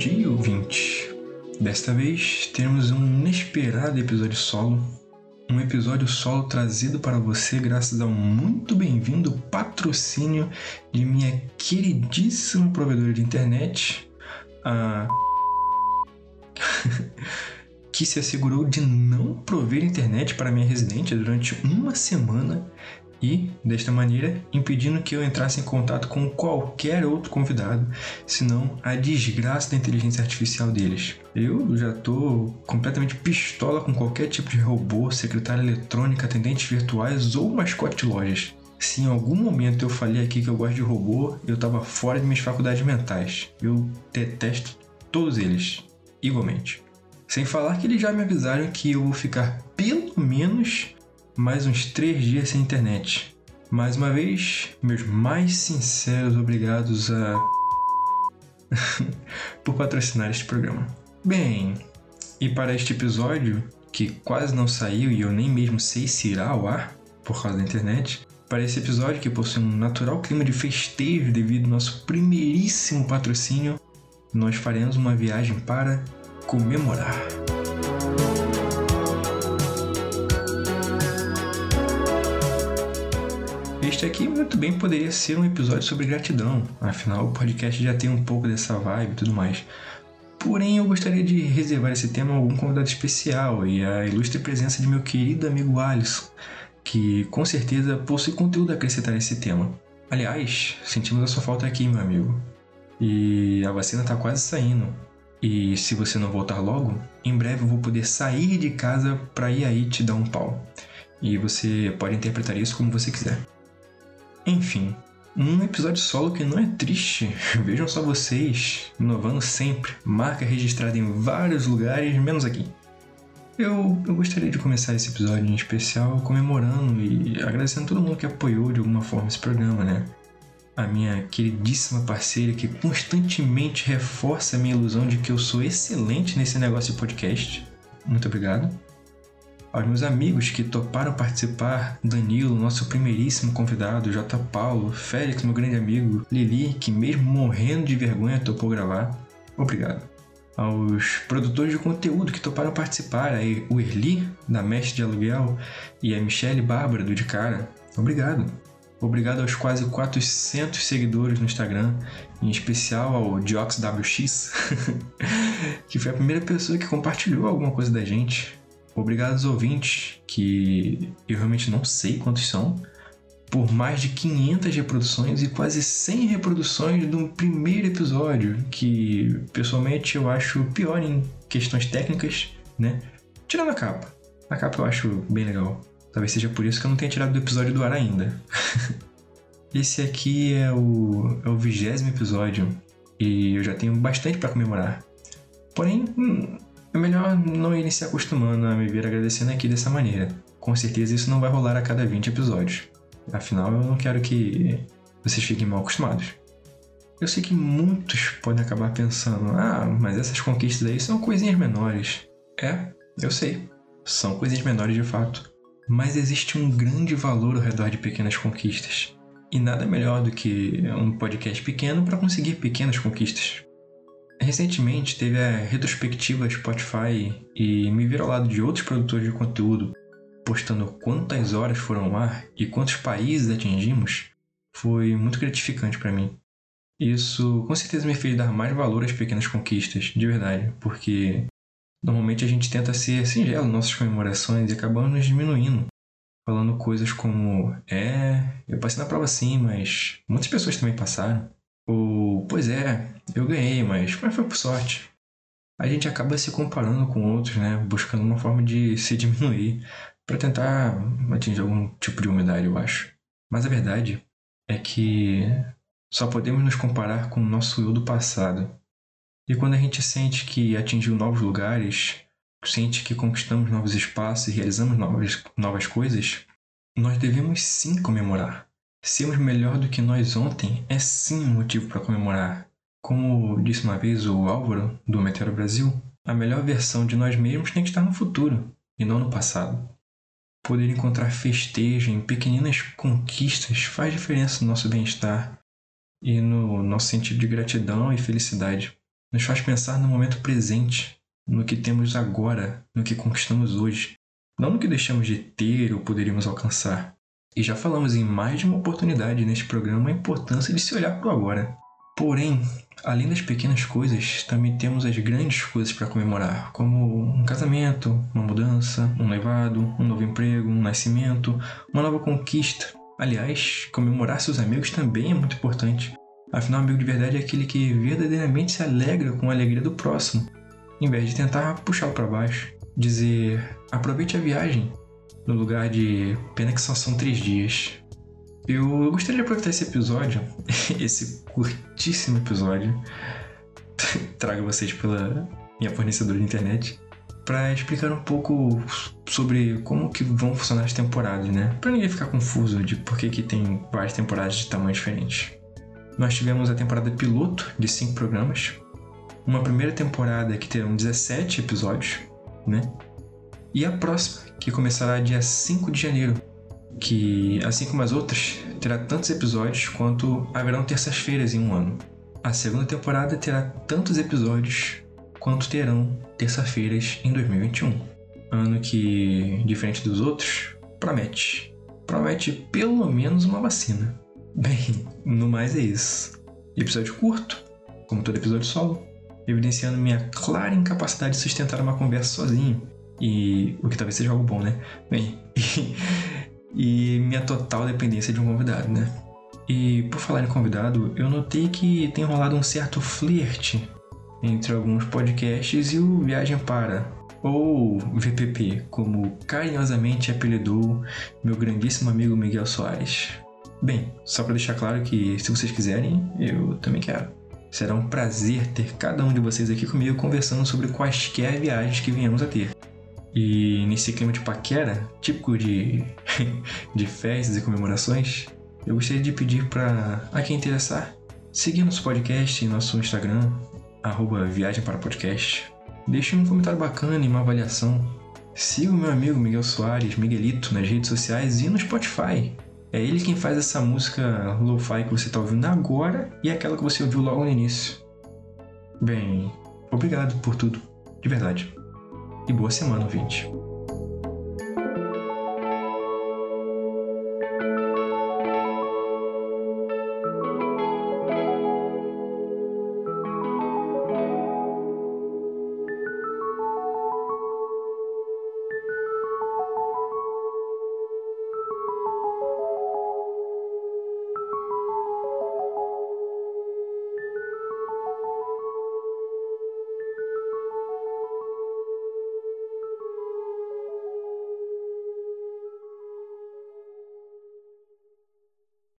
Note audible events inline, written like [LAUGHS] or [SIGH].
dia, ouvinte! Desta vez teremos um inesperado episódio solo. Um episódio solo trazido para você graças ao muito bem-vindo patrocínio de minha queridíssima provedora de internet, a. [LAUGHS] que se assegurou de não prover internet para minha residente durante uma semana e, desta maneira, impedindo que eu entrasse em contato com qualquer outro convidado, senão a desgraça da inteligência artificial deles. Eu já tô completamente pistola com qualquer tipo de robô, secretária eletrônica, atendentes virtuais ou mascote de lojas. Se em algum momento eu falei aqui que eu gosto de robô, eu tava fora de minhas faculdades mentais. Eu detesto todos eles, igualmente. Sem falar que eles já me avisaram que eu vou ficar pelo menos mais uns três dias sem internet. Mais uma vez, meus mais sinceros obrigados a. [LAUGHS] por patrocinar este programa. Bem, e para este episódio, que quase não saiu e eu nem mesmo sei se irá ao ar por causa da internet, para esse episódio que possui um natural clima de festejo devido ao nosso primeiríssimo patrocínio, nós faremos uma viagem para comemorar. Este aqui muito bem poderia ser um episódio sobre gratidão, afinal o podcast já tem um pouco dessa vibe e tudo mais. Porém, eu gostaria de reservar esse tema a algum convidado especial e a ilustre presença de meu querido amigo Alisson, que com certeza possui conteúdo a acrescentar nesse tema. Aliás, sentimos a sua falta aqui, meu amigo. E a vacina está quase saindo. E se você não voltar logo, em breve eu vou poder sair de casa para ir aí te dar um pau. E você pode interpretar isso como você quiser. Enfim, um episódio solo que não é triste. [LAUGHS] Vejam só vocês, inovando sempre, marca registrada em vários lugares, menos aqui. Eu, eu gostaria de começar esse episódio em especial comemorando e agradecendo todo mundo que apoiou de alguma forma esse programa, né? A minha queridíssima parceira que constantemente reforça a minha ilusão de que eu sou excelente nesse negócio de podcast. Muito obrigado aos meus amigos que toparam participar, Danilo, nosso primeiríssimo convidado, J. Paulo, Félix, meu grande amigo, Lili, que mesmo morrendo de vergonha topou gravar. Obrigado. Aos produtores de conteúdo que toparam participar, aí o Erli, da Mestre de Aluguel, e a Michelle Bárbara, do De Cara. Obrigado. Obrigado aos quase 400 seguidores no Instagram, em especial ao DioxWX, [LAUGHS] que foi a primeira pessoa que compartilhou alguma coisa da gente. Obrigado aos ouvintes, que eu realmente não sei quantos são, por mais de 500 reproduções e quase 100 reproduções do primeiro episódio, que pessoalmente eu acho pior em questões técnicas, né? Tirando a capa. A capa eu acho bem legal. Talvez seja por isso que eu não tenha tirado do episódio do ar ainda. [LAUGHS] Esse aqui é o, é o vigésimo episódio e eu já tenho bastante para comemorar. Porém, hum, é melhor não irem se acostumando a me ver agradecendo aqui dessa maneira. Com certeza isso não vai rolar a cada 20 episódios. Afinal, eu não quero que vocês fiquem mal acostumados. Eu sei que muitos podem acabar pensando: ah, mas essas conquistas aí são coisinhas menores. É, eu sei, são coisinhas menores de fato. Mas existe um grande valor ao redor de pequenas conquistas. E nada melhor do que um podcast pequeno para conseguir pequenas conquistas. Recentemente teve a retrospectiva Spotify e me viram ao lado de outros produtores de conteúdo postando quantas horas foram ao ar e quantos países atingimos. Foi muito gratificante para mim. Isso com certeza me fez dar mais valor às pequenas conquistas, de verdade, porque normalmente a gente tenta ser singelo em nossas comemorações e acabamos nos diminuindo, falando coisas como: é, eu passei na prova sim, mas muitas pessoas também passaram. Ou, pois é, eu ganhei, mas, mas foi por sorte. A gente acaba se comparando com outros, né? Buscando uma forma de se diminuir para tentar atingir algum tipo de humildade, eu acho. Mas a verdade é que só podemos nos comparar com o nosso eu do passado. E quando a gente sente que atingiu novos lugares, sente que conquistamos novos espaços e realizamos novas, novas coisas, nós devemos sim comemorar. Sermos melhor do que nós ontem é sim um motivo para comemorar. Como disse uma vez o Álvaro, do Meteoro Brasil, a melhor versão de nós mesmos tem que estar no futuro e não no passado. Poder encontrar festejo em pequeninas conquistas faz diferença no nosso bem-estar e no nosso sentido de gratidão e felicidade. nos faz pensar no momento presente, no que temos agora, no que conquistamos hoje, não no que deixamos de ter ou poderíamos alcançar. E já falamos em mais de uma oportunidade neste programa a importância de se olhar para o agora. Porém, além das pequenas coisas, também temos as grandes coisas para comemorar, como um casamento, uma mudança, um noivado, um novo emprego, um nascimento, uma nova conquista. Aliás, comemorar seus amigos também é muito importante. Afinal, amigo de verdade é aquele que verdadeiramente se alegra com a alegria do próximo, em vez de tentar puxá-lo para baixo. Dizer aproveite a viagem, no lugar de pena que só são três dias. Eu gostaria de aproveitar esse episódio, [LAUGHS] esse curtíssimo episódio, [LAUGHS] trago vocês pela minha fornecedora de internet, para explicar um pouco sobre como que vão funcionar as temporadas, né? Para ninguém ficar confuso de por que, que tem várias temporadas de tamanhos diferentes. Nós tivemos a temporada piloto de cinco programas, uma primeira temporada que terão 17 episódios, né? E a próxima, que começará dia 5 de janeiro, que, assim como as outras, terá tantos episódios quanto haverão terças-feiras em um ano. A segunda temporada terá tantos episódios quanto terão terça-feiras em 2021. Ano que, diferente dos outros, promete. Promete pelo menos uma vacina. [LAUGHS] Bem, no mais é isso. Episódio curto, como todo episódio solo, evidenciando minha clara incapacidade de sustentar uma conversa sozinho. E o que talvez seja algo bom, né? Bem, [LAUGHS] e, e minha total dependência de um convidado, né? E por falar em convidado, eu notei que tem rolado um certo flerte entre alguns podcasts e o Viagem Para, ou VPP, como carinhosamente apelidou meu grandíssimo amigo Miguel Soares. Bem, só para deixar claro que se vocês quiserem, eu também quero. Será um prazer ter cada um de vocês aqui comigo conversando sobre quaisquer viagens que venhamos a ter. E nesse clima de paquera, típico de, [LAUGHS] de festas e comemorações, eu gostaria de pedir para a quem interessar seguir nosso podcast em nosso Instagram, arroba Viagem para Podcast. Deixe um comentário bacana e uma avaliação. Siga o meu amigo Miguel Soares, Miguelito, nas redes sociais e no Spotify. É ele quem faz essa música lo-fi que você está ouvindo agora e aquela que você ouviu logo no início. Bem, obrigado por tudo, de verdade. E boa semana, ouvinte.